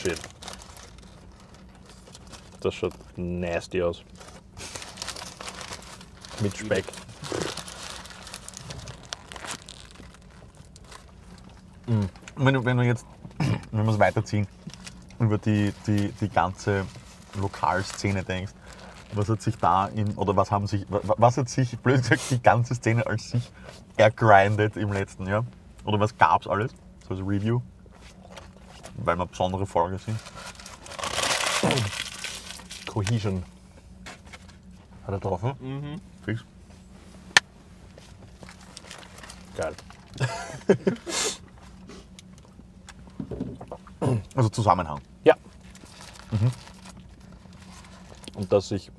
Shit. Das schaut nasty aus. Mit Speck. Wenn, du- wenn wir jetzt, wenn wir es weiterziehen, über die, die, die ganze Lokalszene denkst, was hat sich da in, oder was haben sich, wa- was hat sich, blöd gesagt, die ganze Szene als sich ergrindet im letzten Jahr? Oder was gab's alles? So als Review? Weil wir besondere Folge sind. Cohesion. Hat er drauf? Hm? Fix. Geil. Also Zusammenhang. Ja. Und dass sich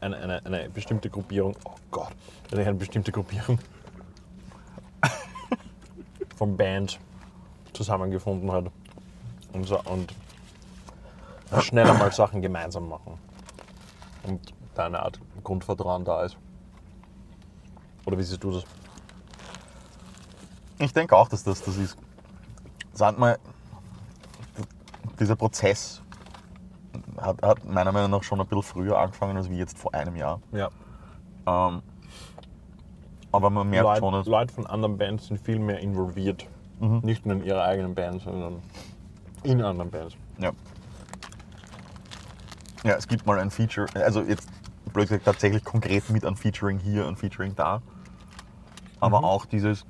eine, eine, eine bestimmte Gruppierung, oh Gott, eine bestimmte Gruppierung vom Band zusammengefunden hat und, so, und schneller mal Sachen gemeinsam machen. Und da eine Art Grundvertrauen da ist. Oder wie siehst du das? Ich denke auch, dass das das ist. Sag mal, dieser Prozess hat, hat meiner Meinung nach schon ein bisschen früher angefangen als wie jetzt vor einem Jahr. Ja. Ähm, aber man merkt Leute, schon, dass Leute von anderen Bands sind viel mehr involviert. Nicht nur in ihrer eigenen Band, sondern in anderen Bands. Ja. Ja, es gibt mal ein Feature, also jetzt blöd gesagt tatsächlich konkret mit ein Featuring hier, ein Featuring da. Aber auch dieses,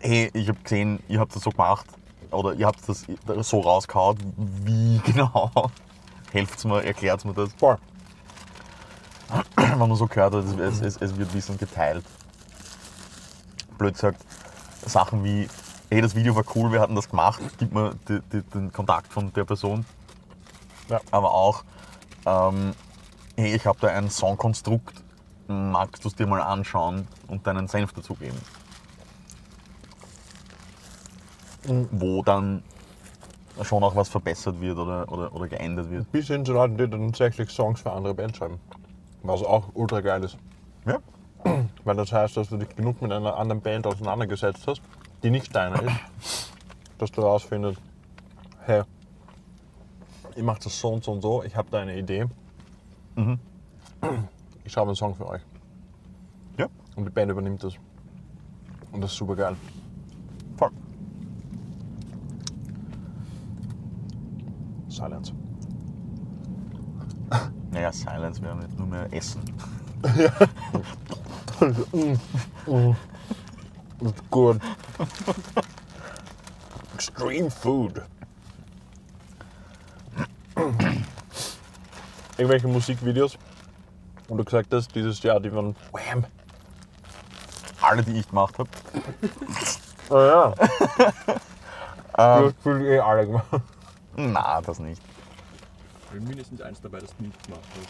hey, ich habe gesehen, ihr habt das so gemacht oder ihr habt das so rausgehauen, wie genau? Helft mir, erklärt mir das. Voll. Wenn man so gehört hat, es, es, es wird Wissen geteilt. Blöd gesagt, Sachen wie, hey, das Video war cool, wir hatten das gemacht, gib mir die, die, den Kontakt von der Person. Ja. Aber auch, ähm, hey, ich habe da ein Songkonstrukt, magst du es dir mal anschauen und deinen Senf dazugeben? Wo dann schon auch was verbessert wird oder, oder, oder geändert wird. Bis hin zu Leuten, die dann tatsächlich Songs für andere Bands schreiben. Was auch ultra geil ist. Ja, Weil das heißt, dass du dich genug mit einer anderen Band auseinandergesetzt hast, die nicht deine ist, dass du herausfindest, hey, ihr macht das so und so und so, ich habe da eine Idee. Ich schreibe einen Song für euch. ja, Und die Band übernimmt das. Und das ist super geil. voll. Silence. Naja, Silence wäre nicht nur mehr Essen. It's good. Extreme food. Irgendwelche Musikvideos, und du gesagt hast, dieses Jahr, die waren Wham. Alle, die ich gemacht habe. Oh ja. du hast für eh alle gemacht. Na, das nicht. Mindestens eins dabei, das du nicht gemacht hast.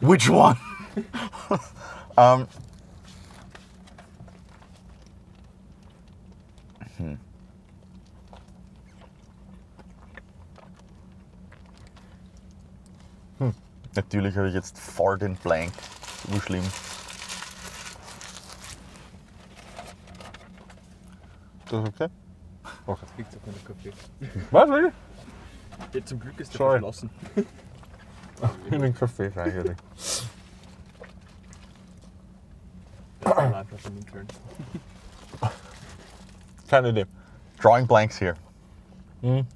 Which one? ähm, hm. Hm. Natürlich habe ich jetzt voll den Blank. So schlimm. Das ist okay? Jetzt kriegst du auch einen Kaffee. Was will ich? Ja, zum Glück ist der Sorry. verschlossen. In den Kaffee rein. Schon im Turn. Keine Idee. Drawing blanks here. Aber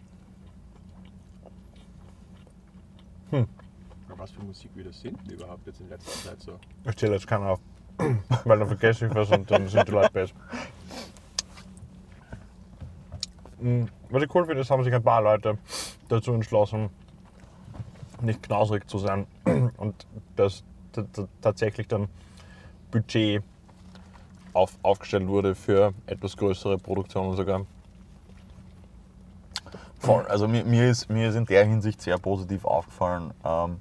was für Musik wir das sind überhaupt jetzt in letzter Zeit so? Ich zähle jetzt keinen auf. Weil dann vergesse ich was und dann sind die Leute besser. Mm, Was ich cool finde, ist, haben sich ein paar Leute dazu entschlossen, nicht knausrig zu sein und dass tatsächlich dann Budget auf, aufgestellt wurde für etwas größere Produktionen sogar. Voll. Also mir, mir, ist, mir ist in der Hinsicht sehr positiv aufgefallen. Ähm,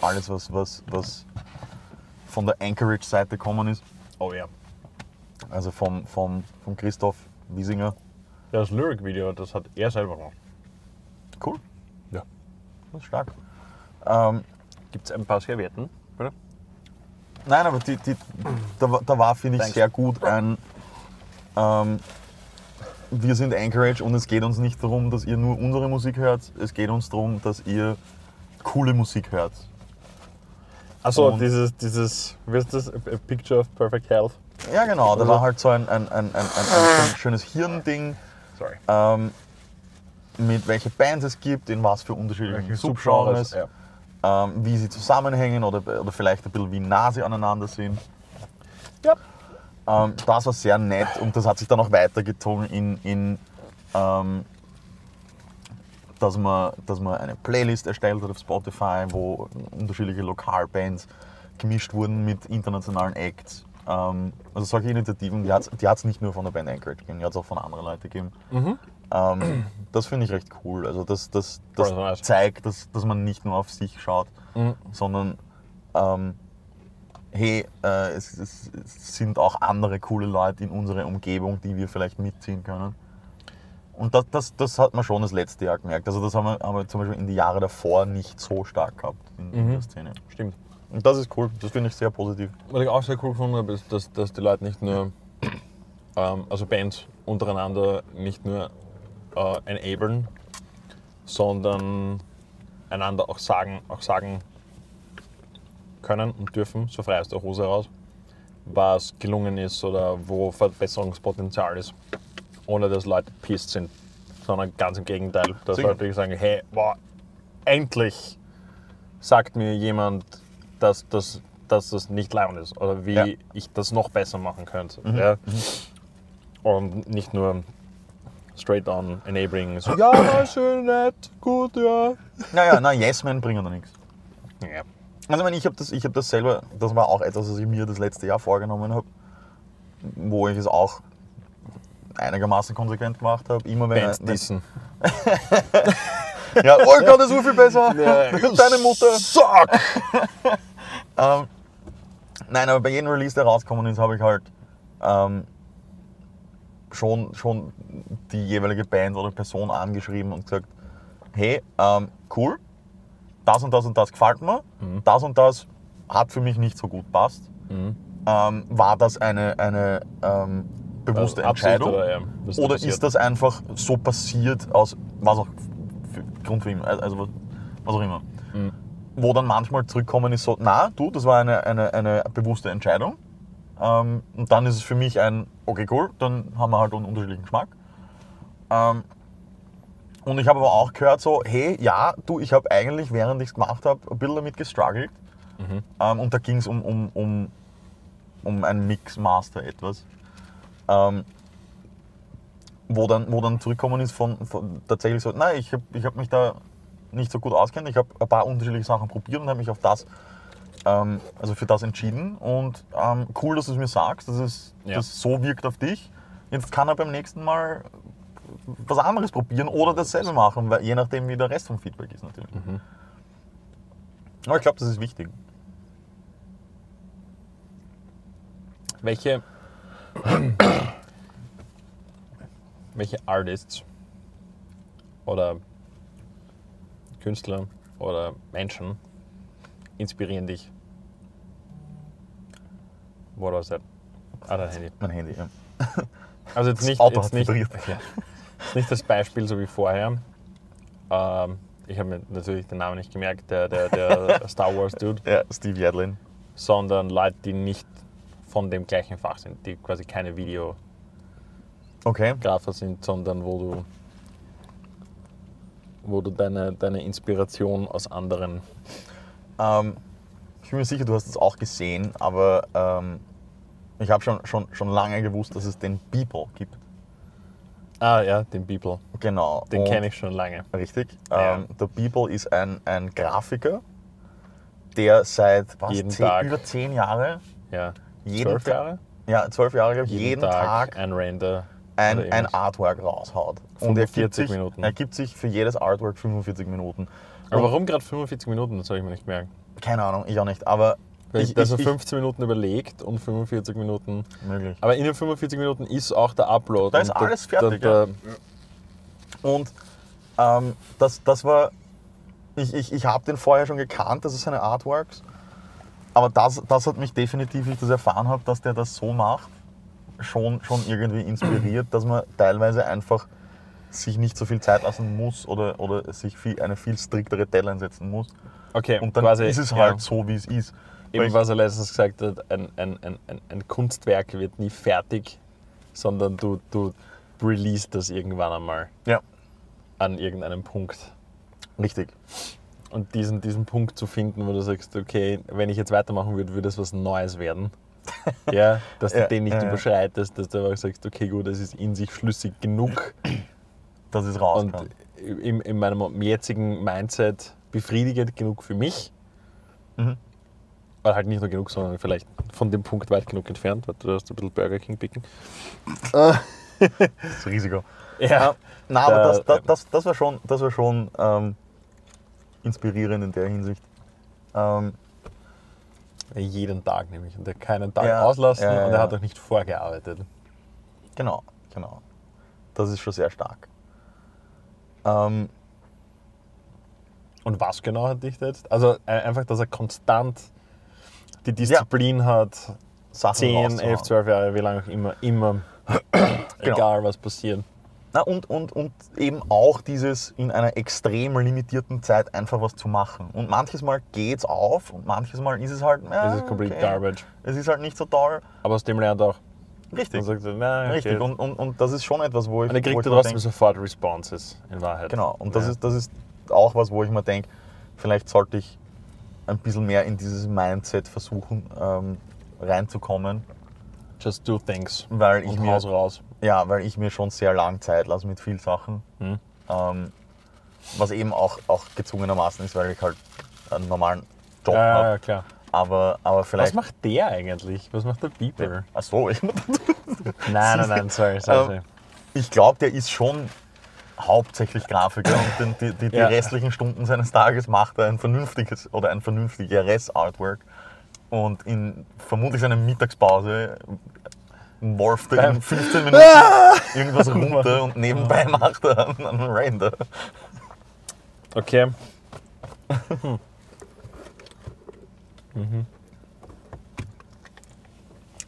alles, was, was, was von der Anchorage-Seite gekommen ist. Oh ja. Also vom, vom, vom Christoph Wiesinger. Das Lyric-Video, das hat er selber gemacht. Cool. Ja. Das ist stark. Ähm, Gibt es ein paar Servietten? Bitte? nein, aber die, die, da, war- da war, finde ich, Thanks. sehr gut ein, ähm, wir sind Anchorage und es geht uns nicht darum, dass ihr nur unsere Musik hört. Es geht uns darum, dass ihr coole Musik hört. Achso, dieses, dieses, wie ist das? A Picture of Perfect Health. Ja, genau. Da Also- war halt so ein, ein, ein, ein, ein, ein schön- schönes Hirnding, Sorry. ähm, mit welche Bands es gibt, in was für unterschiedlichen Subgenres, Ja. ähm, wie sie zusammenhängen oder, oder vielleicht ein bisschen wie nah sie aneinander sind. Ja. Ähm, das war sehr nett und das hat sich dann auch weitergezogen in, in ähm, dass, man, dass man eine Playlist erstellt hat auf Spotify, wo unterschiedliche Lokalbands gemischt wurden mit internationalen Acts. Ähm, also solche Initiativen, die hat es die hat's nicht nur von der Band Anchorage gegeben, die hat es auch von anderen Leuten gegeben. Ähm, das finde ich recht cool. Also das, das, das nice. zeigt, dass, dass man nicht nur auf sich schaut, sondern ähm, hey, äh, es, es, es sind auch andere coole Leute in unserer Umgebung, die wir vielleicht mitziehen können. Und das, das, das hat man schon das letzte Jahr gemerkt. Also das haben wir, haben wir zum Beispiel in die Jahre davor nicht so stark gehabt in, in der Szene. Stimmt. Und das ist cool, das finde ich sehr positiv. Was ich auch sehr cool gefunden habe, ist, dass, dass die Leute nicht nur, ähm, also Bands untereinander nicht nur äh, enablen, sondern einander auch sagen, auch sagen können und dürfen, so frei aus der Hose heraus, was gelungen ist oder wo Verbesserungspotenzial ist, ohne dass Leute pissed sind, sondern ganz im Gegenteil, dass Sicher. Leute wirklich sagen, hey, boah, endlich sagt mir jemand, dass das, dass das nicht leibend ist oder wie Ja. ich das noch besser machen könnte. Ja? Und nicht nur straight on enabling, so, ja, schön, nett, gut, ja. Naja, na, Yes-Men bringen da nichts. ja. Also ich, meine, ich habe das, ich hab das selber, das war auch etwas, was ich mir das letzte Jahr vorgenommen habe, wo ich es auch einigermaßen konsequent gemacht habe. Immer wenn, Bands dissen. ja, oh Gott, das ist so viel besser. Deine Mutter. Suck! Ähm, nein, aber bei jedem Release, der rausgekommen ist, habe ich halt ähm, schon, schon die jeweilige Band oder Person angeschrieben und gesagt, hey, ähm, cool, das und das und das gefällt mir, das und das hat für mich nicht so gut passt. Ähm, war das eine, eine ähm, bewusste Also Entscheidung? Oder, ja, Oder passiert. ist das einfach so passiert aus was auch Grund für immer, also was, was auch immer. Mhm. Wo dann manchmal zurückkommen ist so, na du, das war eine, eine, eine bewusste Entscheidung. Ähm, und dann ist es für mich ein, okay cool, dann haben wir halt einen unterschiedlichen Geschmack. Ähm, und ich habe aber auch gehört so, hey, ja, du, ich habe eigentlich, während ich es gemacht habe, ein bisschen damit gestruggelt. Mhm. Ähm, und da ging es um, um, um, um ein Mixmaster etwas. Ähm, wo dann, wo dann zurückkommen ist von, von tatsächlich so, nein, ich habe ich hab mich da nicht so gut auskennt. Ich habe ein paar unterschiedliche Sachen probiert und habe mich auf das, ähm, also für das entschieden. Und ähm, cool, dass du es mir sagst, dass es Ja. das so wirkt auf dich. Jetzt kann er beim nächsten Mal was anderes probieren oder dasselbe machen, weil, je nachdem, wie der Rest vom Feedback ist natürlich. Aber ich glaube, das ist wichtig. Welche, welche Artists oder Künstler oder Menschen inspirieren dich? What was that? Ah, dein Handy. Mein Handy, ja. Also jetzt nicht, Auto jetzt nicht, ja, nicht das Beispiel so wie vorher. Ähm, ich habe mir natürlich den Namen nicht gemerkt, der, der, der Star Wars Dude, Ja, Steve Yadlin. sondern Leute, die nicht von dem gleichen Fach sind, die quasi keine Videografer Okay. sind, sondern wo du, wo du deine, deine Inspiration aus anderen. Ähm, ich bin mir sicher, du hast es auch gesehen, aber ähm, ich habe schon, schon, schon lange gewusst, dass es den Beeple gibt. Ah ja, den People. Genau. Den kenne ich schon lange. Richtig. Ja. Ähm, der Beeple ist ein, ein Grafiker, der seit was, Jeden zehn, Tag. über zehn Jahre, Ja. Jeden Zwölf Tag- Jahre? ja, zwölf Jahre, glaube ich, jeden, Tag, ein Render. ein, ein. Artwork raushaut. Und er gibt, 45 sich, Minuten. er gibt sich für jedes Artwork 45 Minuten. Aber Und- warum gerade 45 Minuten? Das habe ich mir nicht gemerkt. Keine Ahnung, ich auch nicht, aber ich, dass er ich, 15 Minuten überlegt und 45 Minuten. möglich. Aber in den 45 Minuten ist auch der Upload. Da ist alles fertig, Der, Und ähm, das, das war, ich, ich, ich habe den vorher schon gekannt, das ist seine Artworks. Aber das, das hat mich definitiv, wie ich das erfahren habe, dass der das so macht, schon, schon irgendwie inspiriert, dass man teilweise einfach sich nicht so viel Zeit lassen muss oder, oder sich viel, eine viel striktere Deadline setzen muss. Okay, Und dann quasi, ist es ja. halt so, wie es ist. Weil Eben ich- was er letztens gesagt hat, ein, ein, ein, ein, ein Kunstwerk wird nie fertig, sondern du, du release das irgendwann einmal Ja, an irgendeinem Punkt. richtig. Und diesen, diesen Punkt zu finden, wo du sagst, okay, wenn ich jetzt weitermachen würde, würde es was Neues werden. ja, dass du Ja, den nicht ja, ja. überschreitest, dass du einfach sagst, okay, gut, es ist in sich schlüssig genug Dass es und rauskommt. in, in meinem jetzigen Mindset befriedigend genug für mich. Mhm. Oder halt nicht nur genug, sondern vielleicht von dem Punkt weit genug entfernt, weil du hast ein bisschen Burger King picken. Das Risiko. Ja. Na, aber Da- das, das, das, das war schon, das war schon ähm, inspirierend in der Hinsicht. Ähm, Jeden Tag nämlich. Und er keinen Tag Ja, auslassen ja, ja, und er hat auch nicht vorgearbeitet. genau, genau. Das ist schon sehr stark. Ähm, Und was genau hat dich da jetzt? Also äh, einfach, dass er konstant die Disziplin hat, Sachen 10, rauszuhauen. 11, 12 Jahre, wie lange auch immer, immer, Genau. egal was passiert. Na, und, und, und eben auch dieses in einer extrem limitierten Zeit einfach was zu machen. Und manches Mal geht's auf und manches Mal ist es halt. Das äh, ist complete okay. garbage. Es ist halt nicht so toll. Aber aus dem lernt er auch. Richtig. Und sagt, er, na, Richtig. okay. Und, und, und das ist schon etwas, wo ich. Und er wo kriegt ja mir trotzdem denk, sofort Responses, in Wahrheit. Genau. Und das, Ja. ist, das ist auch was, wo ich mir denke, vielleicht sollte ich ein bisschen mehr in dieses Mindset versuchen ähm, reinzukommen, Just do things. weil ich Und mir Haus raus. Ja, weil ich mir schon sehr lang Zeit lasse mit vielen Sachen. Hm. Ähm, was eben auch, auch gezwungenermaßen ist, weil ich halt einen normalen Job Ja, habe. ja, klar. Aber, aber Was vielleicht. macht der eigentlich? Was macht der Beeper? Ach so, ich, Nein, nein, nein, sorry, sorry. Ähm, ich glaube, der ist schon hauptsächlich Grafiker und den, die, die, die Ja. restlichen Stunden seines Tages macht er ein vernünftiges oder ein vernünftigeres Artwork. Und in vermutlich seiner Mittagspause worft er in Beim- 15 Minuten irgendwas runter und nebenbei macht er einen, Render. Okay.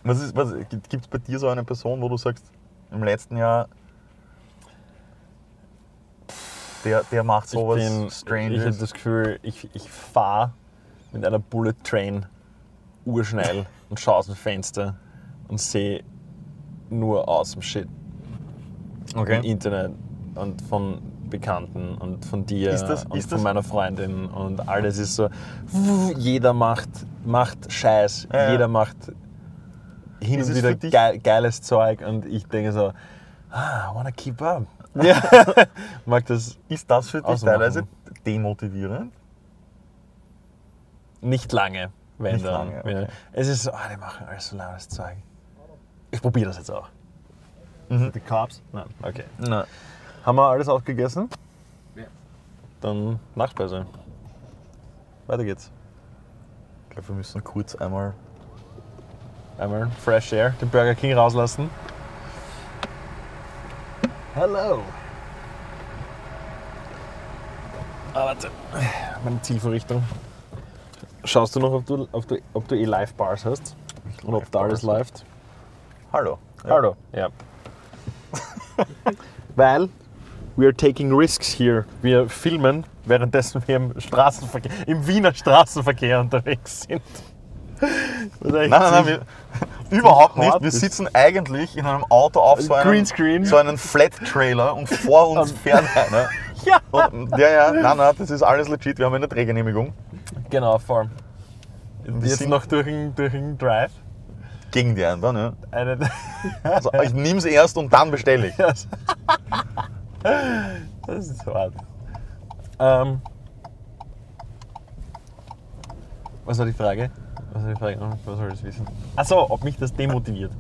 Was ist, was, gibt es bei dir so eine Person, wo du sagst, im letzten Jahr, der, der macht sowas ich bin, Ich habe das Gefühl, ich, ich fahre mit einer Bullet Train urschnell und schaue aus dem Fenster und sehe nur awesome Shit im Okay. Internet und von Bekannten und von dir Ist das- und von das- meiner Freundin und alles ist so, jeder macht, macht Scheiß, Ja, ja. jeder macht hin Ist und wieder geil, geiles Zeug und ich denke so, ah, I wanna keep up. Ja. Mag das Ist das für dich Ausmachen. teilweise demotivierend? Nicht lange, wenn Nicht dann. lange, okay. Es ist so, ah, die machen alles so lautes Zeug. Ich probiere das jetzt auch. Mhm. Die Carbs? Nein. Okay. Nein. Haben wir alles aufgegessen? Ja. Dann Nachspeise. Weiter geht's. Ich glaube, wir müssen kurz einmal. Einmal Fresh Air, den Burger King rauslassen. Hello. Ah, warte. Meine Zielvorrichtung. Schaust du noch, ob du, ob du, ob du eh Live-Bars hast? Und ob da alles läuft? Hallo. Hallo. Ja. Weil we are taking risks here. Wir filmen, währenddessen wir im Straßenverkehr, im Wiener Straßenverkehr unterwegs sind. Nein, nein, nein, wir, überhaupt nicht. Wir sitzen eigentlich in einem Auto auf so einem, Greenscreen. so einen Flat-Trailer und vor uns fährt einer. Ja. Und, ja, ja, nein, nein, das ist alles legit. Wir haben eine Drehgenehmigung Genau, voll. Wir Jetzt sind- noch durch den, durch den Drive. Gegen die anderen. Ja. Eine, Also, ich nehme es erst und dann bestelle ich. das ist hart. Ähm, was war die Frage? Was war die Frage? Was soll ich wissen? Achso, ob mich das demotiviert.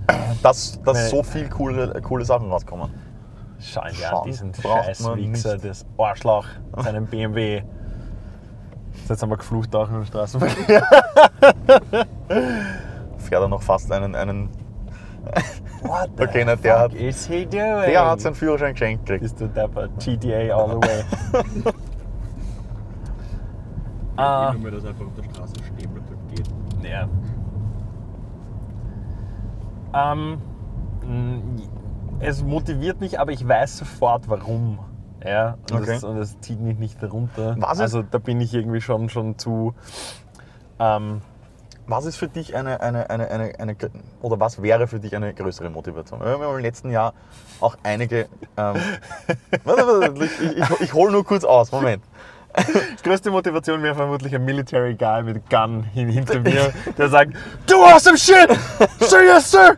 Dass, dass so viel coole, coole Sachen rauskommen. Schau ja, Schauen diesen braucht scheiß man Wichser, nicht. das Arschloch, seinen BMW. Jetzt haben wir geflucht auch im Straßenverkehr. Fährt er noch fast einen. einen What the Okay, na, der fuck hat- is he doing? der hat seinen Führerschein geschenkt gekriegt. Bist du dapper? GTA all the way. ah, Wenn man das einfach auf der Straße stehen bleibt, dann geht. ja. Ähm, Es motiviert mich, aber ich weiß sofort warum. Ja, und, Okay. es, und es zieht mich nicht runter. Was ist- also da bin ich irgendwie schon, schon zu. Ähm, Was ist für dich eine, eine, eine, eine, eine, oder was wäre für dich eine größere Motivation? Wir haben im letzten Jahr auch einige. Ähm, warte, ich, ich, ich hole nur kurz aus, Moment. größte Motivation wäre vermutlich ein Military Guy mit Gun hin, hinter mir, der sagt, Do awesome shit! Sir, yes, sir!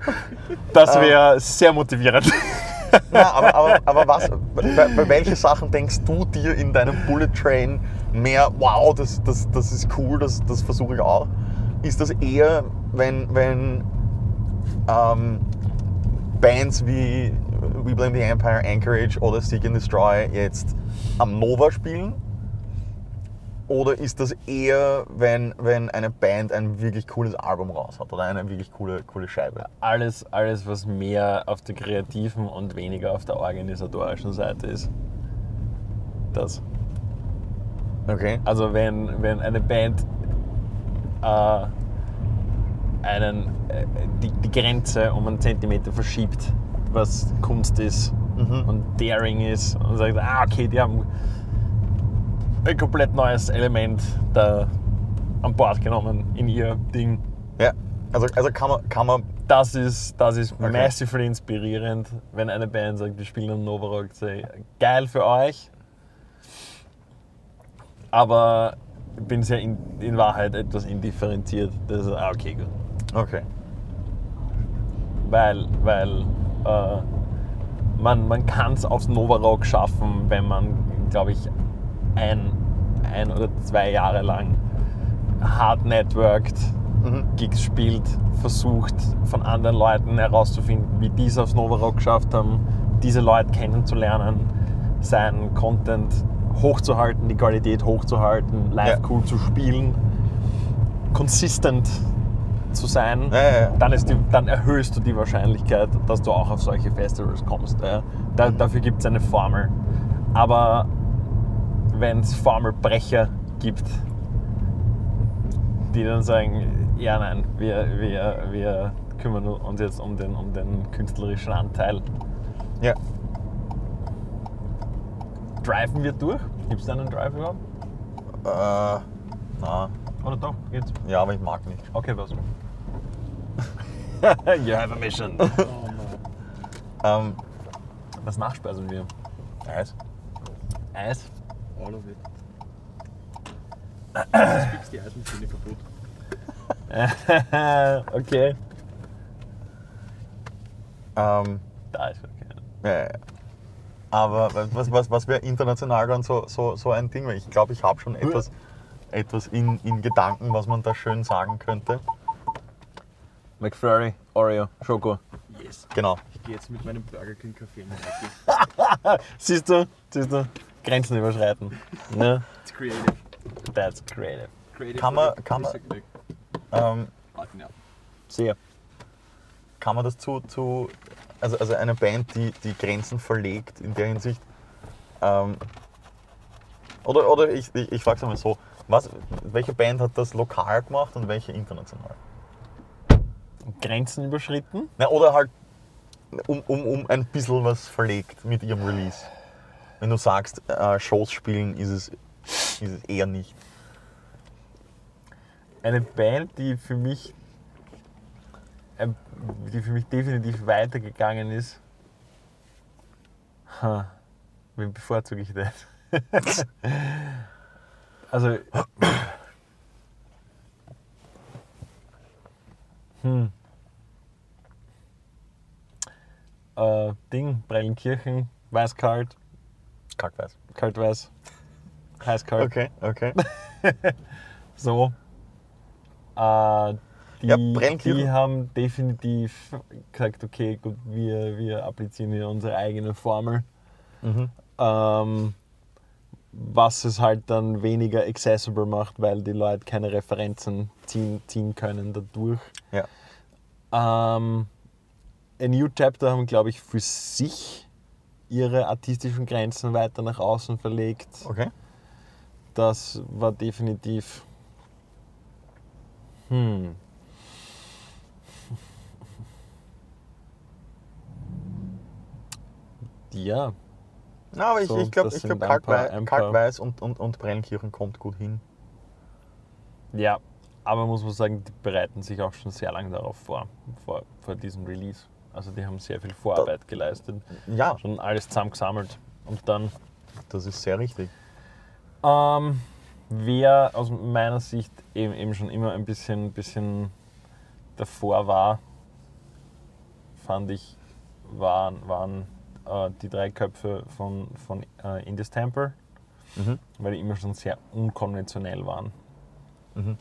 Das wäre sehr motivierend. Na, aber, aber, aber was, bei, bei welchen Sachen denkst du dir in deinem Bullet Train mehr, wow, das, das, das ist cool, das, das versuche ich auch? Ist das eher, wenn, wenn ähm, Bands wie We Blame the Empire, Anchorage oder Seek and Destroy jetzt am Nova spielen? Oder ist das eher, wenn, wenn eine Band ein wirklich cooles Album raus hat oder eine wirklich coole, coole Scheibe? Alles, alles, was mehr auf der kreativen und weniger auf der organisatorischen Seite ist. Das. Okay. Also wenn, wenn eine Band äh, einen, äh, die, die Grenze um einen Zentimeter verschiebt, was Kunst ist Mhm. und Daring ist und sagt, ah okay, die haben ein komplett neues Element da an Bord genommen in ihr Ding. Ja. Also, also kann, man, kann man Das ist, das ist Okay. massively inspirierend, wenn eine Band sagt, wir spielen am Novarock. Geil für euch, aber bin sehr in, in Wahrheit etwas indifferenziert. Das ist, ah, okay, gut. Okay. Weil, weil äh, man, man kann es aufs Novarock schaffen, wenn man, glaube ich, ein, ein oder zwei Jahre lang hart networked, Mhm. Gigs spielt, versucht von anderen Leuten herauszufinden, wie die es aufs Novarock geschafft haben, diese Leute kennenzulernen, seinen Content hochzuhalten, die Qualität hochzuhalten, live Ja. cool zu spielen, consistent zu sein, Ja, ja. Dann, ist die, dann erhöhst du die Wahrscheinlichkeit, dass du auch auf solche Festivals kommst. Da, dafür gibt es eine Formel. Aber wenn es Formelbrecher gibt, die dann sagen, ja nein, wir, wir, wir kümmern uns jetzt um den, um den künstlerischen Anteil. Ja. Driven wir durch? Gibt es da einen Drive überhaupt? Äh, na, Oder doch? Geht's? ja, aber ich mag nicht. Okay, was? you have a mission. Oh nein. Ähm, Was nachspeisen wir? Eis. Eis? All of it. Das fix die Eismaschine kaputt. okay. Ähm, Da ist okay. ja, ja, ja. Aber was, was, was wäre international dann so, so, so ein Ding? Weil Ich glaube, ich habe schon etwas, etwas in, in Gedanken, was man da schön sagen könnte. McFlurry, Oreo, Schoko. Yes. Genau. Ich gehe jetzt mit meinem Burger King Kaffee nach Hause. Siehst du? Siehst du? Grenzen überschreiten. Ne? It's creative. That's creative. Creative. Kann man- kann man-. Ähm. Sehr. Kann man das zu, zu also, also eine Band, die die Grenzen verlegt in der Hinsicht, ähm, oder, oder ich, ich, ich frage es einmal so, was, welche Band hat das lokal gemacht und welche international? Grenzen überschritten? Na, oder halt um, um, um ein bisschen was verlegt mit ihrem Release. Wenn du sagst, äh, Shows spielen, ist es, ist es eher nicht. Eine Band, die für mich, die für mich definitiv weitergegangen ist. Ha, wen bevorzuge ich denn? also. Hm. Äh, Ding, Brellenkirchen, Weißkalt, Kackweiß. Kaltweiß, Heißkalt. Okay, okay. So. Äh, die, Ja, die haben definitiv gesagt, okay, gut, wir, wir applizieren hier unsere eigene Formel. Mhm. Ähm, was es halt dann weniger accessible macht, weil die Leute keine Referenzen ziehen, ziehen können dadurch. Ja. Ähm, A New Chapter haben, glaube ich, für sich ihre artistischen Grenzen weiter nach außen verlegt. Okay. Das war definitiv. Hm. Ja, Na, aber ich, So, ich glaube, ich glaub, Kalkweiß und, und, und Brennkirchen kommt gut hin. ja. Aber muss man sagen, die bereiten sich auch schon sehr lange darauf vor, vor, vor diesem Release. Also die haben sehr viel Vorarbeit geleistet, Ja, schon alles zusammengesammelt. Und dann das ist sehr richtig. Ähm, wer aus meiner Sicht eben, eben schon immer ein bisschen, bisschen davor war, fand ich, waren, waren äh, die drei Köpfe von, von äh, Indis Temple, Mhm. weil die immer schon sehr unkonventionell waren Mhm.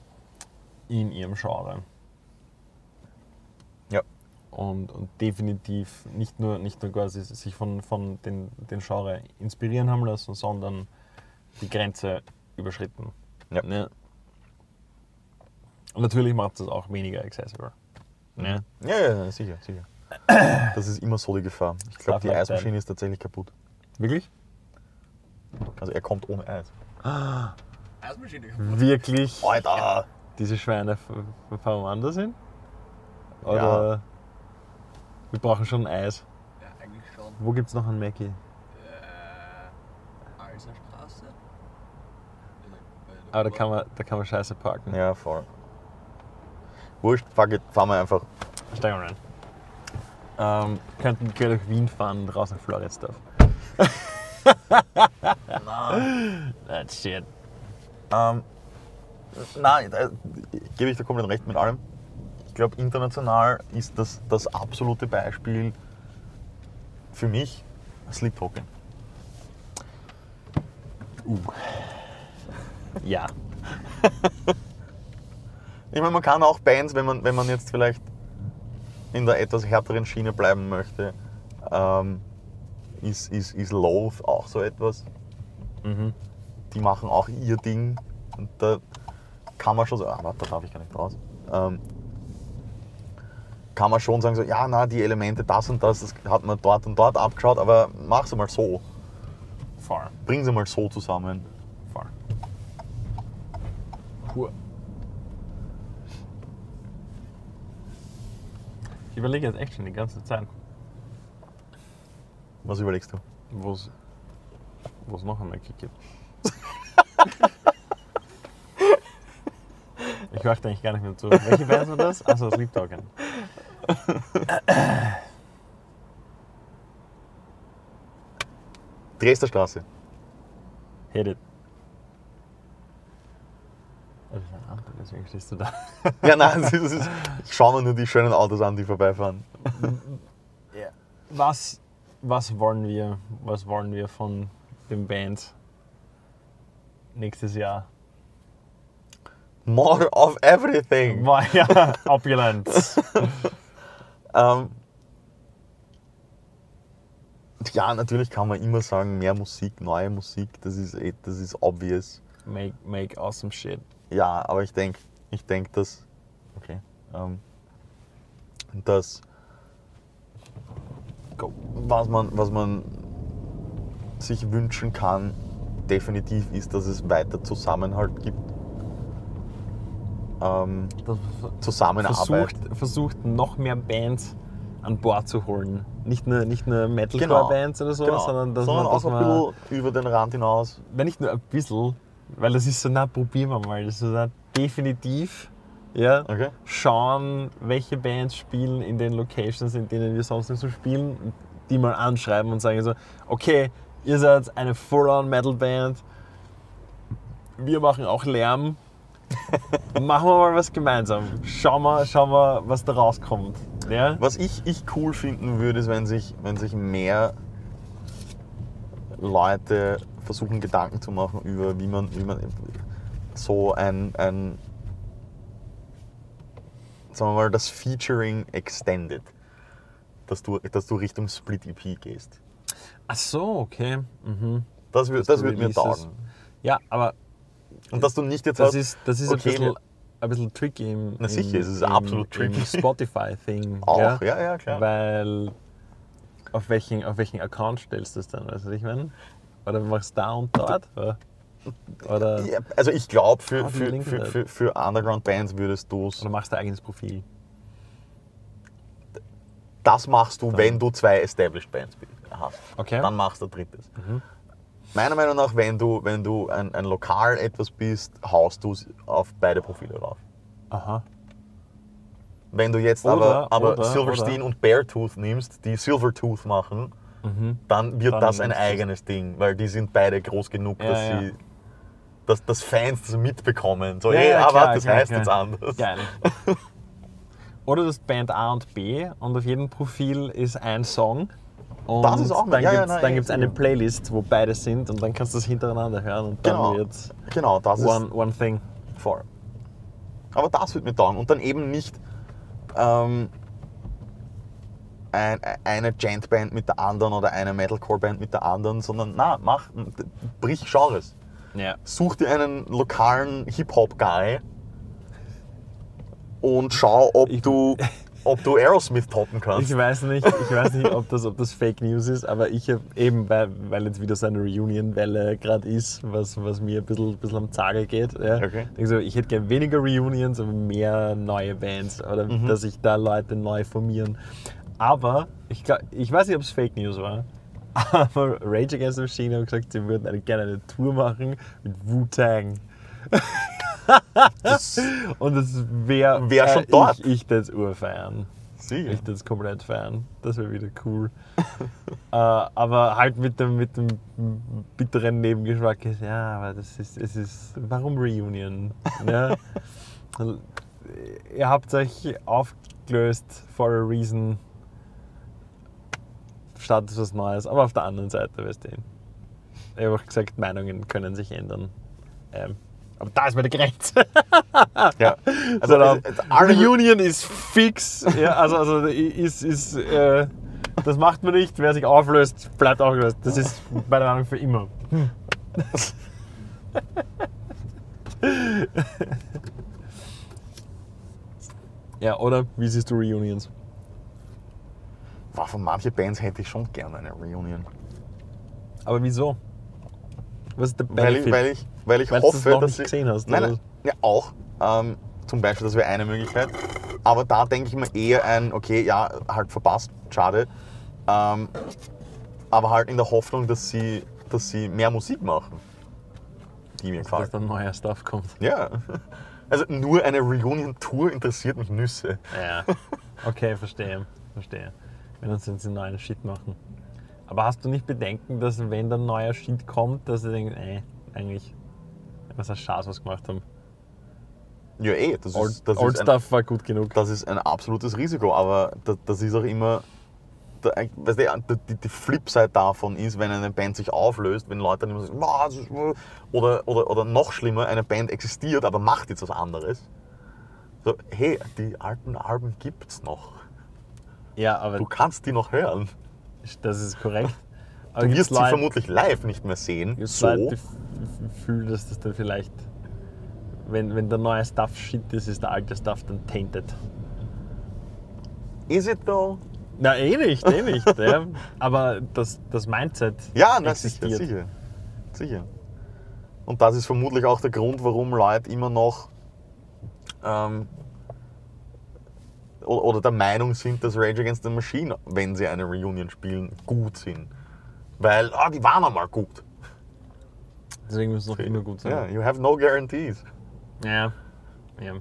in ihrem Genre. Ja. Und, und definitiv nicht nur, nicht nur quasi sich von, von den, den Genre inspirieren haben lassen, sondern die Grenze überschritten. Ja. Ne? Natürlich macht es auch weniger accessible. Ne? Ja, ja, ja, sicher, sicher. Das ist immer so die Gefahr. Ich glaube, die Eismaschine ist tatsächlich kaputt. Wirklich? Also er kommt ohne Eis. Eismaschine. Wirklich? Alter! Diese Schweine fahren woanders hin? Oder wir brauchen schon Eis. Ja, eigentlich schon. Wo gibt es noch einen Mackie? Äh, Alser Straße? Aber da kann man, da kann man scheiße parken. Ja, voll. Wurscht, fuck it, fahren wir einfach. Steigen wir rein. Ähm, könnten quer durch Wien fahren und raus nach Floridsdorf. That's shit. Ähm, nein, da gebe ich dir komplett recht mit allem. Ich glaube, international ist das das absolute Beispiel für mich Sleep Token. Ja. Ich meine, man kann auch Bands, wenn man, wenn man jetzt vielleicht in der etwas härteren Schiene bleiben möchte, ähm, ist, ist, ist Loath auch so etwas. Mhm. Die machen auch ihr Ding. Und da kann man schon sagen, ah, warte, da darf ich gar nicht raus. Ähm, kann man schon sagen, so, ja, na, die Elemente, das und das, das hat man dort und dort abgeschaut, aber mach sie mal so. Voll. Bring sie mal so zusammen. Voll. Cool. Überlege jetzt echt schon die ganze Zeit, Was überlegst du? wo es noch einen Mackie gibt. ich möchte eigentlich gar nicht mehr zu. Welche Band war das? Achso, Sleep Token. Dresdner Straße. Hit it. Das ist ein Ampel, deswegen stehst du da. Ja, nein, ist, ich schaue mir nur die schönen Autos an, die vorbeifahren. Was, was wollen wir, was wollen wir von dem Band nächstes Jahr? More of everything. War ja Opulence. Ähm, ja, natürlich kann man immer sagen, mehr Musik, neue Musik, das ist, eh- das ist obvious. Make, make awesome shit. Ja, aber ich denke, ich denke, dass, okay, ähm, dass, was man, was man sich wünschen kann, definitiv ist, dass es weiter Zusammenhalt gibt. Ähm, Zusammenarbeit. Versucht, versucht noch mehr Bands an Bord zu holen. Nicht nur, nicht nur Genau. Metalcore-Bands oder so, Genau. sondern dass Sondern man, dass auch man ein bisschen über den Rand hinaus. wenn nicht nur ein bisschen, weil das ist so, na, probieren wir mal. Das ist so, na, definitiv, ja, Okay. schauen, welche Bands spielen in den Locations, in denen wir sonst nicht so spielen, die mal anschreiben und sagen so, okay, ihr seid eine Full-on-Metal-Band, wir machen auch Lärm, machen wir mal was gemeinsam. Schauen wir, schauen wir was da rauskommt. Ja? Was ich, ich cool finden würde, ist, wenn sich, wenn sich mehr Leute versuchen, Gedanken zu machen über, wie man, wie man so ein, ein sagen wir mal, das Featuring extended. Dass du, dass du Richtung Split EP gehst. Ach so, okay. Mhm. Das, das du würde mir taugen. Ja, aber Und dass du nicht jetzt das hast, ist, das ist okay, ein, bisschen, ein bisschen tricky im, Na sicher, im, es ist im, absolut tricky. Spotify-Thing. auch, ja? ja, ja, klar. Weil auf welchen, auf welchen Account stellst du es dann? Weißt du, was ich meine? Oder machst du da und dort? Oder? Ja, also ich glaube, für, Ah, für, für, für, für Underground-Bands würdest du es oder machst du dein eigenes Profil? das machst du, wenn du zwei Established Bands bist. hast. Okay. Dann machst du ein drittes. Meiner Meinung nach, wenn du, wenn du ein, ein Lokal etwas bist, haust du es auf beide Profile rauf. Aha. Wenn du jetzt Oder- aber, aber oder- Silverstein oder- und Beartooth nimmst, die Silvertooth machen, dann wird Dann das ein eigenes Ding, weil die sind beide groß genug, Ja, dass ja. sie dass, dass Fans das mitbekommen. So, Ja, ey, ja, aber klar, das klar, heißt klar. jetzt anders. Geil. Oder das Band A und B und auf jedem Profil ist ein Song. Und Das ist auch dann ja, ja, gibt's, nein, dann eh, gibt's eine. Playlist, wo beide sind und dann kannst du das hintereinander hören und dann Genau. wird's Genau, das one, ist one thing. voll. Aber das wird mir taugen. Und dann eben nicht ähm, ein, eine Gent-Band mit der anderen oder eine Metalcore-Band mit der anderen, sondern na, mach, brich Genres. Ja. Such dir einen lokalen Hip-Hop-Guy und schau, ob Ich- du, ob du Aerosmith toppen kannst. Ich weiß nicht, ich weiß nicht, ob das, ob das Fake News ist, aber ich habe eben, weil, weil jetzt wieder so eine Reunion-Welle gerade ist, was, was mir ein bisschen, bisschen am Zage geht. Ja. Okay. So, ich hätte gerne weniger Reunions, aber mehr neue Bands oder Mhm. dass sich da Leute neu formieren. Aber ich, glaub, ich weiß nicht, ob es Fake News war. Aber Rage Against the Machine haben gesagt, sie würden eine, gerne eine Tour machen mit Wu-Tang. Das, Und das wäre Wär schon dort. Ich, ich das urfeiern. sicher. Ich das komplett feiern. Das wäre wieder cool. äh, aber halt mit dem, mit dem bitteren Nebengeschmack ist, ja, aber das ist, es ist, warum Reunion? Ja? Ihr habt euch aufgelöst for a reason. Startet was Neues, aber auf der anderen Seite, weißt du. Ich habe auch gesagt, Meinungen können sich ändern. Ähm, aber da ist meine Grenze. Ja. Also, Also, es- es- alle- Reunion ist fix. Ja, also, also ist, ist, äh, das macht man nicht. Wer sich auflöst, bleibt aufgelöst. Das ist meiner Meinung nach für immer. ja, oder? Wie siehst du Reunions? Boah, von manchen Bands hätte ich schon gerne eine Reunion. Aber wieso? Was ist der Weil ich, Benefit? weil ich, weil ich Weil du hoffe, dass ich, gesehen hast, Nein, nein, ja, auch. Ähm, zum Beispiel, das wäre eine Möglichkeit. Aber da denke ich mir eher ein, okay, ja, halt verpasst, schade. Ähm, aber halt in der Hoffnung, dass sie, dass sie mehr Musik machen, die mir dass gefällt. dann neuer Stuff kommt. Ja. Also nur eine Reunion-Tour interessiert mich Nüsse. Ja. Okay, verstehe. Verstehe. Wenn uns jetzt einen neuen Shit machen. Aber hast du nicht Bedenken, dass wenn dann neuer Shit kommt, dass du denkst, ey, eigentlich, was heißt Scheiß was gemacht haben? Ja, eh, das Old, ist, das Old ist ein, Stuff war gut genug. das ist ein absolutes Risiko, aber das, das ist auch immer. Der, weißt du, die, die Flipside davon ist, wenn eine Band sich auflöst, wenn Leute dann immer sagen, "Boah, das ist, äh", oder, oder, oder noch schlimmer, eine Band existiert, aber macht jetzt was anderes. So, hey, die alten Alben gibt's noch. Ja, aber Du kannst die noch hören. das ist korrekt. Aber Du wirst sie vermutlich live nicht mehr sehen. So. Leute, die f- f- fühlen, dass das dann vielleicht, wenn, wenn der neue Stuff Shit ist, ist der alte Stuff dann tainted. Is it though? Na, eh nicht, eh nicht. ja. Aber das, das Mindset Ja, na, sicher, existiert. sicher. Sicher. Und das ist vermutlich auch der Grund, warum Leute immer noch ähm, oder der Meinung sind, dass Rage Against the Machine, wenn sie eine Reunion spielen, gut sind. Weil, ah, die waren einmal gut. Deswegen muss es noch immer gut sein. Ja, you have no guarantees. Ja. ja.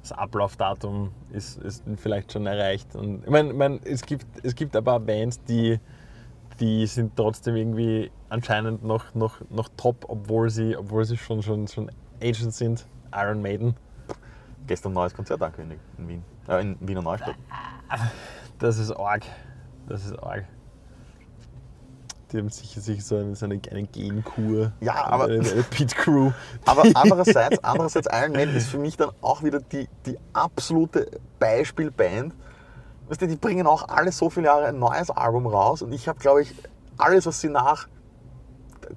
Das Ablaufdatum ist, ist vielleicht schon erreicht. Und ich meine, ich mein, es, gibt, es gibt ein paar Bands, die, die sind trotzdem irgendwie anscheinend noch, noch, noch top, obwohl sie, obwohl sie schon, schon, schon Agents sind. Iron Maiden. Gestern neues Konzert angekündigt in Wien. Äh, in Wiener Neustadt. Das ist arg. Das ist arg. Die haben sicher sich so eine, so eine, eine Genkur. Ja, aber- Eine, eine Pit Crew. Aber andererseits, andererseits Iron Maiden ist für mich dann auch wieder die, die absolute Beispielband. Weißt du, die bringen auch alle so viele Jahre ein neues Album raus und ich habe, glaube ich, alles, was sie nach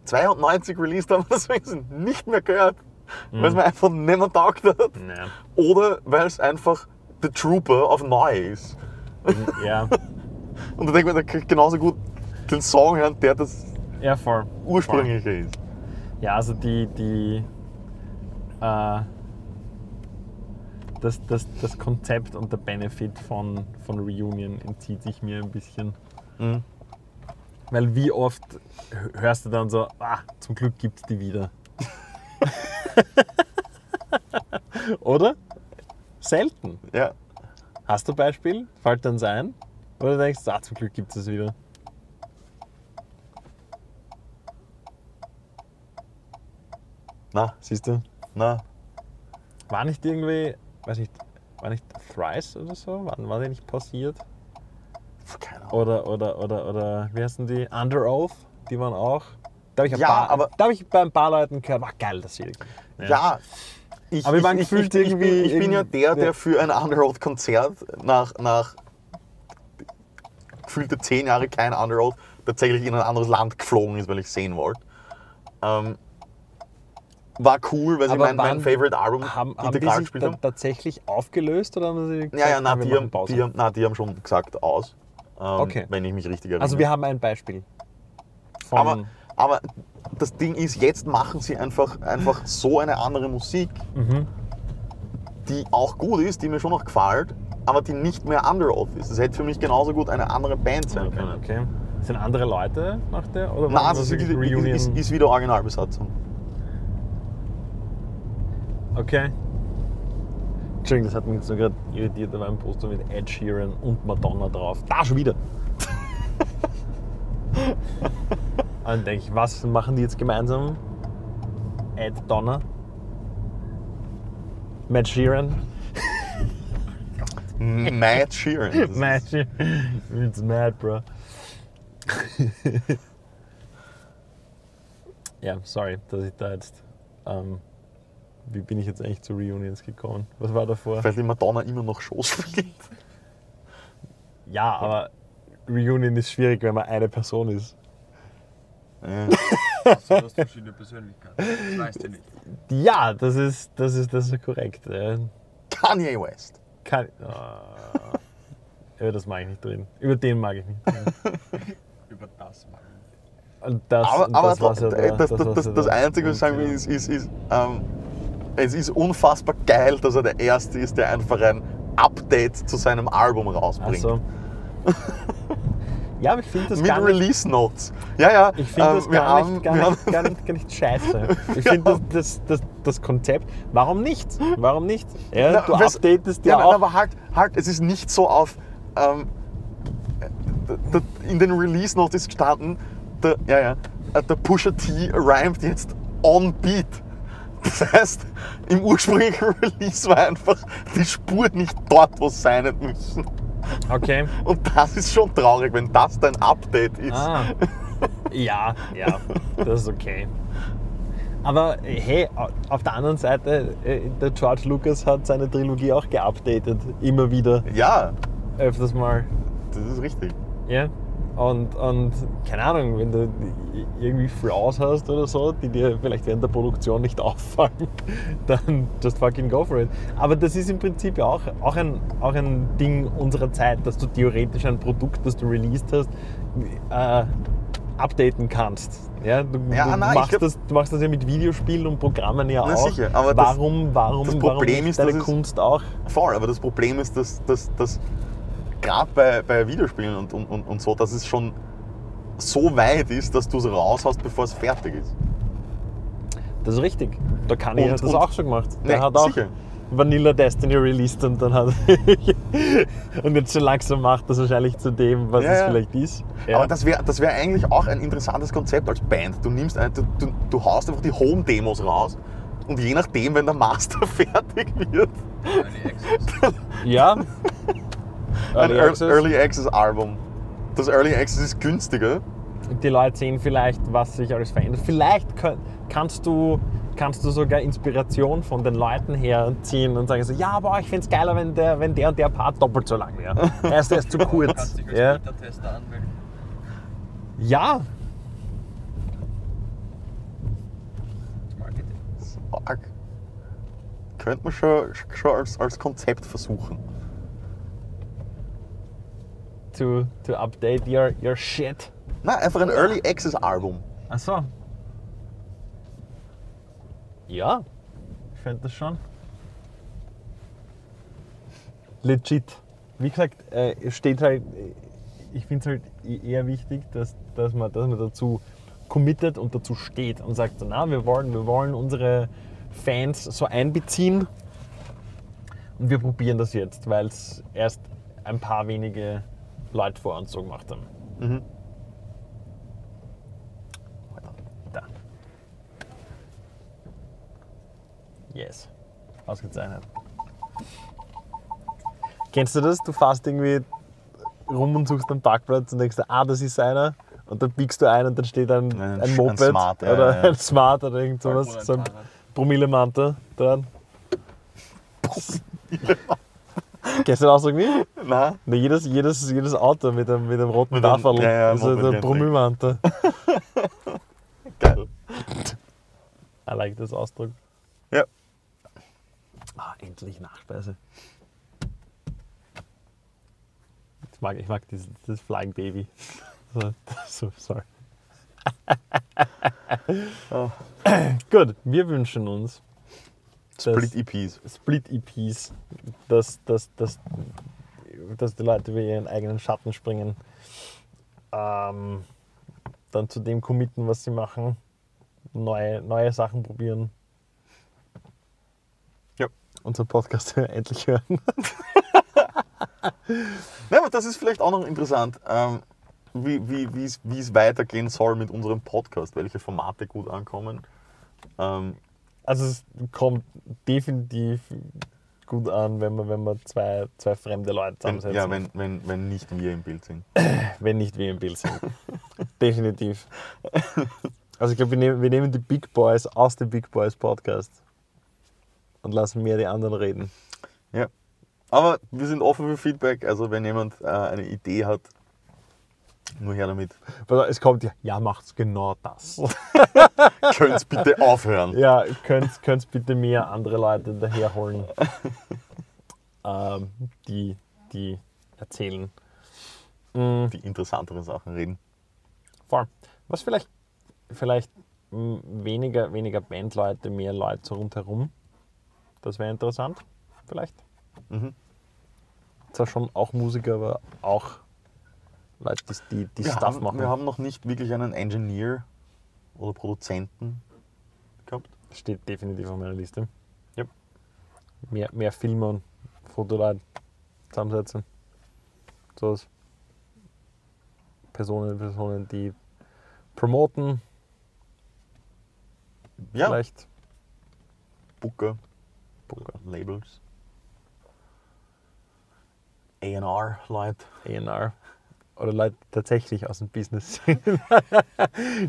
92 released haben, das nicht mehr gehört. Weil es mir einfach nicht mehr taugt hat. Ja. Oder weil es einfach The Trooper auf neu ist. ja. Und da denke ich mir, da kann ich genauso gut den Song hören, der das Ja, voll. ursprüngliche ist. Ja, also die, die, äh, das, das, das Konzept und der Benefit von, von Reunion entzieht sich mir ein bisschen. Mhm. Weil wie oft hörst du dann so, ah, zum Glück gibt es die wieder. Oder? Selten. Ja. Hast du ein Beispiel? Fällt dann ein? Oder denkst du, ah, zum Glück gibt es es wieder? Na, Siehst du? na. War nicht irgendwie, weiß nicht, war nicht Thrice oder so? War, war der nicht passiert? Keine Ahnung. Oder, oder, oder, oder, wie heißen die? Under Oath, die waren auch. Da habe ich, Ja, paar- aber- da hab ich bei ein paar Leuten gehört, war geil, das hier. Ja. Ich, Aber wir waren ich, ich, ich, ich, bin, irgendwie ich bin ja der, der ja. für ein Underworld-Konzert nach, nach gefühlte zehn Jahre kein Underworld tatsächlich in ein anderes Land geflogen ist, weil ich sehen wollte. Ähm, war cool, weil sie mein, mein Favorite Album Haben, haben die integral gespielt haben. tatsächlich aufgelöst oder haben sie gesagt, Ja, ja, na, wir die, haben, die, haben, na, die haben schon gesagt aus, ähm, Okay. wenn ich mich richtig erinnere. also wir haben ein Beispiel. Aber, aber das Ding ist, jetzt machen sie einfach, einfach so eine andere Musik, Mhm. die auch gut ist, die mir schon noch gefällt, aber die nicht mehr Underoath ist. Es hätte für mich genauso gut eine andere Band sein okay, können. okay. Sind andere Leute nach der? Oder Nein, also das es ist, ist, ist wieder Originalbesatzung. Okay. Entschuldigung, das hat mich so gerade irritiert. Da war ein Poster mit Ed Sheeran und Madonna drauf. Da schon wieder! und dann denke ich, was machen die jetzt gemeinsam? Ed Donner? Matt Sheeran? Matt Sheeran. Matt Sheeran. It's mad, bro. ja, sorry, dass ich da jetzt. Ähm, wie bin ich jetzt eigentlich zu Reunions gekommen? Was war davor? Weil die Madonna immer noch Shows spielt. Ja, aber Reunion ist schwierig, wenn man eine Person ist. Ja. Also, du hast verschiedene Persönlichkeiten. Das weißt du nicht. Ja, das ist, das ist, das ist korrekt. Ja. Kanye West. Kann, ah, über das mag ich nicht reden. Über den mag ich nicht reden. Über das mal. Und das, Aber, und aber das, was er das, da- das, das, das, das da Einzige, was ich sagen will, ist, ist, ist ähm, es ist unfassbar geil, dass er der Erste ist, der einfach ein Update zu seinem Album rausbringt. Also, ja, aber ich finde das Mit gar nicht, Release Notes. Ja, ja. ich finde ähm, das wir gar, haben- nicht, gar, nicht, gar, nicht, gar nicht scheiße. Ich finde das, das, das, das Konzept, warum nicht? Warum nicht? Ja, Na, du weißt- updatest Ja, ja auch. aber halt, halt, es ist nicht so auf. Ähm, in den Release Notes ist gestanden, der, ja, ja, äh, der Pusher T rhymt jetzt on beat. Das heißt, im ursprünglichen Release war einfach die Spur nicht dort, wo es sein hätte müssen. Okay. Und das ist schon traurig, wenn das dein Update ist. Ah. Ja, ja, das ist okay. Aber hey, au- auf der anderen Seite, äh, der George Lucas hat seine Trilogie auch geupdatet. Immer wieder, Ja, öfters mal. das ist richtig. Ja. Und, und keine Ahnung, wenn du irgendwie Flaws hast oder so, die dir vielleicht während der Produktion nicht auffallen, dann just fucking go for it. Aber das ist im Prinzip auch, auch, ein, auch ein Ding unserer Zeit, dass du theoretisch ein Produkt, das du released hast, äh, updaten kannst. Ja, du, Ja, du, nein, machst glaub- das, du machst das ja mit Videospielen und Programmen ja auch. sicher, aber das- warum, warum, das warum Problem nicht ist, deine Kunst auch? Voll, aber das Problem ist, dass, dass, dass gerade bei, bei Videospielen und, und, und, und so, dass es schon so weit ist, dass du es raus hast, bevor es fertig ist. Das ist richtig. Der Kanye Und- hat das und- auch schon gemacht. Der Nee, hat auch sicher. Vanilla Destiny released und dann hat und jetzt schon langsam macht das wahrscheinlich zu dem, was Ja, es ja. vielleicht ist. Ja. Aber das wäre das wär eigentlich auch ein interessantes Konzept als Band. Du, nimmst ein, du, du, du haust einfach die Home-Demos raus und je nachdem, wenn der Master fertig wird, ja. ein Early Early, Access. Early Access Album. Das Early Access ist günstiger. Die Leute sehen vielleicht, was sich alles verändert. Vielleicht kann, kannst, du, kannst du sogar Inspiration von den Leuten herziehen und sagen so, ja, aber ich finde es geiler, wenn der, wenn der und der Part doppelt so lang wäre. Er ist erst zu Du kurz. kannst dich als Ja. Beta-Tester anmelden. ja, Marketing. Arg. Könnte man schon, schon als, als Konzept versuchen. To, to update your, your shit. Nein, einfach ein Early Access Album. Ach so. Ja, ich finde das schon. legit. Wie gesagt, äh, es steht halt, äh, ich finde es halt e- eher wichtig, dass, dass, man, dass man dazu committet und dazu steht und sagt, so, na, wir wollen, wir wollen unsere Fans so einbeziehen und wir probieren das jetzt, weil es erst ein paar wenige Leute vor uns so gemacht haben. Mhm. Da. Yes. Ausgezeichnet. Kennst du das? Du fährst irgendwie rum und suchst einen Parkplatz und denkst, dir, ah, das ist einer. Und dann biegst du ein und dann steht ein, Ein ein, Sch- ein Moped Smart, ja, oder ja, ja. ein Smart oder irgend sowas. So ein Promillemante dran. Kennst du den Ausdruck nicht? Nein. Na, jedes, jedes, jedes Auto mit einem, mit einem roten Mit einem- Tafel. ja, ja, also Moped der Promillemante. Geil. I like das Ausdruck. Ja. Ah, endlich Nachspeise. Ich mag, ich mag dieses, dieses Flying Baby. So, so sorry. Oh. Gut, wir wünschen uns Split EPs. Split-EPs, dass, dass, dass, dass die Leute über ihren eigenen Schatten springen, ähm, dann zu dem committen, was sie machen, neue, neue Sachen probieren. Ja. Unser Podcast endlich hören. Ja, aber das ist vielleicht auch noch interessant, ähm, wie es weitergehen soll mit unserem Podcast, welche Formate gut ankommen. Ähm, Also es kommt definitiv gut an, wenn man, wenn man zwei, zwei fremde Leute zusammensetzt. ja, wenn, wenn, wenn nicht wir im Bild sind. wenn nicht wir im Bild sind. Definitiv. Also ich glaube, wir nehmen, wir nehmen die Big Boys aus dem Big Boys Podcast und lassen mehr die anderen reden. Ja. Aber wir sind offen für Feedback, also wenn jemand äh, eine Idee hat, nur her damit. Es kommt ja, ja, macht's genau das. Könnt's bitte aufhören. Ja, könnt, könnt bitte mehr andere Leute daherholen, ähm, die, die erzählen. Mm. Die interessanteren Sachen reden. Voll. Was vielleicht, vielleicht mm, weniger, weniger Bandleute, mehr Leute so rundherum. Das wäre interessant, vielleicht. Mhm. Zwar schon auch Musiker, aber auch Leute, die, die, die Wir, Stuff haben, machen. wir haben noch nicht wirklich einen Engineer oder Produzenten gehabt. Steht definitiv auf meiner Liste. Ja. Mehr, mehr Filme und Fotoleute zusammensetzen. So was. Personen, Personen, die promoten, Ja, vielleicht. Booker, Booker. Labels. A&R Leute. A&R oder Leute tatsächlich aus dem Business sind.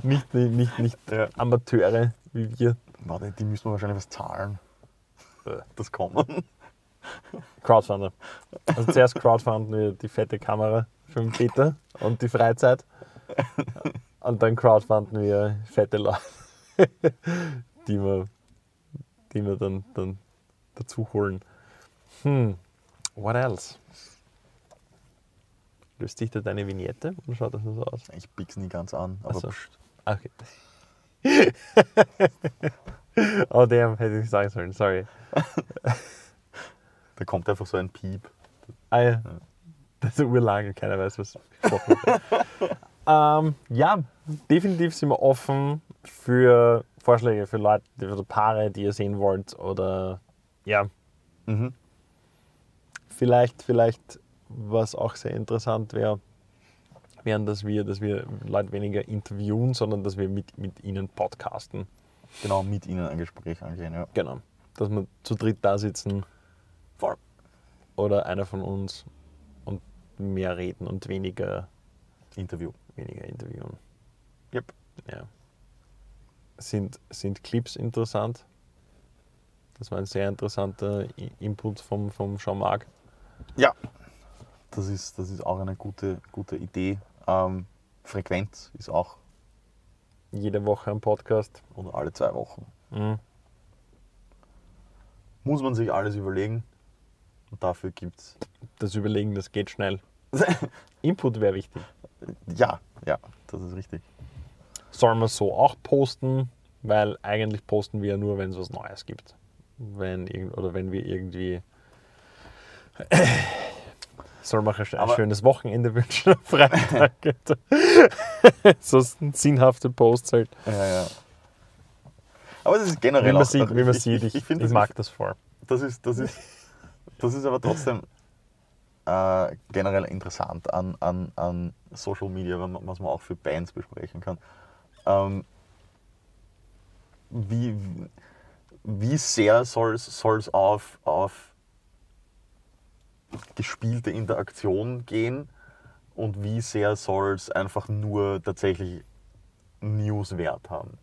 nicht, nicht, nicht, nicht Ja. Amateure wie wir. Warte, die müssen wir wahrscheinlich was zahlen. Äh. Das kommen. Crowdfunder. Also zuerst crowdfunden wir die fette Kamera für den Peter und die Freizeit. Und dann crowdfunden wir fette Leute, die wir, die wir dann, dann dazu holen. Hm, what else? Löst sich da deine Vignette oder schaut das nur so aus? Ich bieg's nie ganz an, aber Ach so. pst, Okay. oh damn, hätte ich sagen sollen, sorry. da kommt einfach so ein Piep. Ah ja. Das ist urlang, keiner weiß, was gesprochen wird. ähm, ja, definitiv sind wir offen für Vorschläge für Leute, für Paare, die ihr sehen wollt. Oder ja, Mhm. vielleicht, vielleicht, was auch sehr interessant wäre, wären, dass wir, dass wir Leute weniger interviewen, sondern dass wir mit, mit ihnen podcasten. Genau, mit ihnen ein Gespräch angehen. Ja. Genau. Dass wir zu dritt da sitzen Voll. oder einer von uns und mehr reden und weniger, Interview. weniger interviewen. Yep. Ja. Sind, sind Clips interessant? Das war ein sehr interessanter Input vom, vom Jean-Marc. Ja. Das ist, das ist auch eine gute, gute Idee. Ähm, Frequenz ist auch Jede Woche ein Podcast. oder alle zwei Wochen. Mhm. Muss man sich alles überlegen. Und dafür gibt's. Das Überlegen, das geht schnell. Input wäre wichtig. Ja, ja, das ist richtig. Soll man so auch posten? Weil eigentlich posten wir ja nur, wenn es was Neues gibt. Wenn, oder wenn wir irgendwie Soll man ein ein Aber- schönes Wochenende wünschen am Freitag. so sinnhafte Posts halt. Ja, ja. Aber das ist generell Wie man auch, sieht, also wie man ich, sieht. Ich, ich, finde ich das, mag das voll. das ist, das ist, das ist aber trotzdem äh, generell interessant an, an, an Social Media, was man auch für Bands besprechen kann. Ähm, wie, wie sehr soll es auf, auf gespielte Interaktion gehen und wie sehr soll es einfach nur tatsächlich Newswert haben?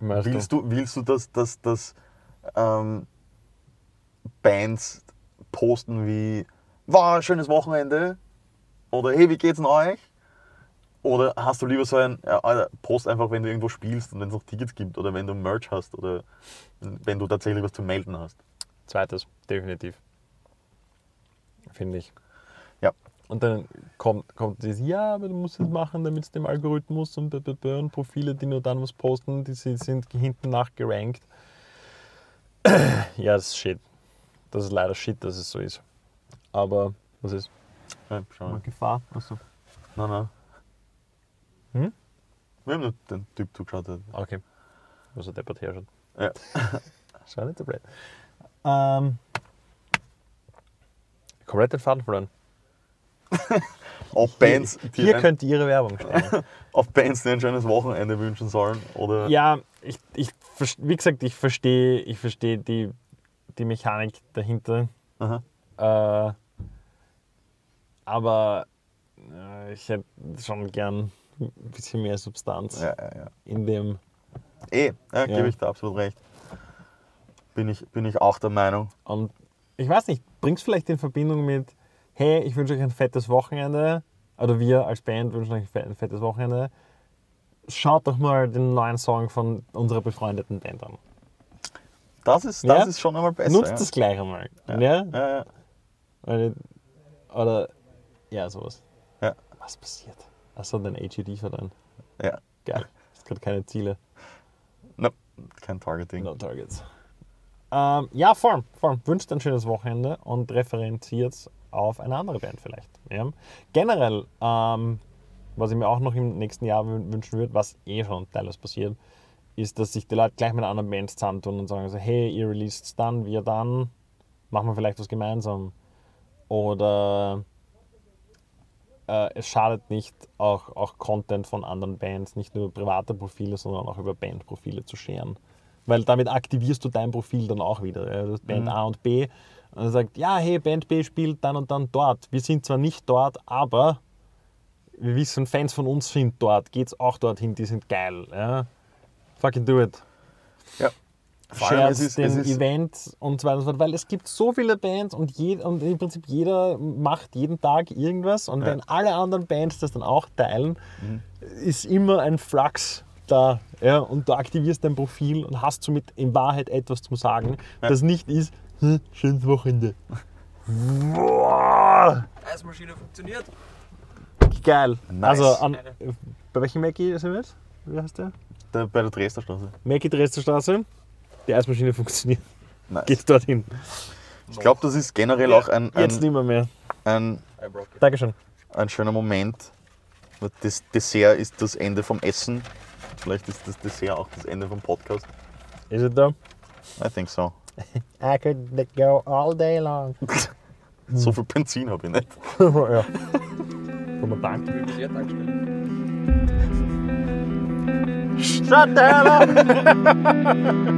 Weißt Willst du, willst du, dass, dass, dass ähm, Bands posten wie, war ein schönes Wochenende? Oder hey, wie geht's denn euch? Oder hast du lieber so ein, ja, Alter, post einfach, wenn du irgendwo spielst und wenn es noch Tickets gibt oder wenn du Merch hast oder wenn du tatsächlich was zu melden hast? Zweites, definitiv. Finde ich. Ja. Und dann kommt, kommt das, ja, aber du musst es machen, damit es dem Algorithmus und, und Profile, die nur dann was posten, die sind, sind hinten nach gerankt. ja, das ist Shit. Das ist leider Shit, dass es so ist. Aber was ist? Ja, schau mal. Gefahr? Achso. Nein, nein. Hm? Wir haben nur den Typ zugeschaut. Okay. Was er deppert her schon. Ja. Schau nicht so blöd. Ähm. Komplett den Faden verloren. Auf Bands, die Hier ein, könnt ihr ihre Werbung stellen. auf Bands, die ein schönes Wochenende wünschen sollen. Oder ja, ich, ich, wie gesagt, ich verstehe ich versteh die, die Mechanik dahinter. Äh, aber äh, ich hätte schon gern ein bisschen mehr Substanz Ja, ja, ja. in dem. Eh, Ja. gebe ich da absolut recht. Bin ich, bin ich auch der Meinung. Und ich weiß nicht, bringst vielleicht in Verbindung mit, hey, ich wünsche euch ein fettes Wochenende, oder wir als Band wünschen euch ein fe- ein fettes Wochenende. Schaut doch mal den neuen Song von unserer befreundeten Band an. Das ist, das Ja. ist schon einmal besser. Nutzt ja. das gleich einmal. Ja. Ja, ja. Oder, oder ja, sowas. Ja. Was passiert? Achso, dein AGD verdammt. ja. Geil. Hast gerade keine Ziele. No, kein Targeting. No targets. Ähm, ja, voll, voll. Wünscht ein schönes Wochenende und referenziert auf eine andere Band vielleicht. Ja. Generell, ähm, was ich mir auch noch im nächsten Jahr wün- wünschen würde, was eh schon teilweise passiert, ist, dass sich die Leute gleich mit anderen Bands zusammentun und sagen so, hey, ihr released dann, wir dann, machen wir vielleicht was gemeinsam. Oder äh, es schadet nicht, auch, auch Content von anderen Bands, nicht nur private Profile, sondern auch über Bandprofile zu scheren. Weil damit aktivierst du dein Profil dann auch wieder. Hast Band A und B und dann sagt, ja, hey, Band B spielt dann und dann dort. Wir sind zwar nicht dort, aber wir wissen, Fans von uns sind dort. Geht's auch dorthin, die sind geil. Ja? Fucking do it. Ja. Shares ist, den ist, Event und so weiter und so fort, weil es gibt so viele Bands und, je, und im Prinzip jeder macht jeden Tag irgendwas und Ja. wenn alle anderen Bands das dann auch teilen, Mhm. ist immer ein Flux da ja, und du aktivierst dein Profil und hast somit in Wahrheit etwas zu sagen, das nicht ist, "Hm, schönes Wochenende. Boah, Eismaschine funktioniert. geil. Nice. Also an, bei welchem Mackie sind wir jetzt? Wie heißt der? der, bei der Dresdner Straße. Mackie Dresdenstraße. Die Eismaschine funktioniert. Nice. Geht dorthin. Ich glaube, das ist generell auch ein, Jetzt ein, nicht mehr mehr. ein. Dankeschön. ein schöner Moment. Das Dessert ist das Ende vom Essen. Vielleicht ist das Dessert auch das Ende vom Podcast. Is it though? I think so. I could go all day long. So viel Benzin habe ich nicht. ja. Danken. Wie bisher Tankstelle. Shut the hell up!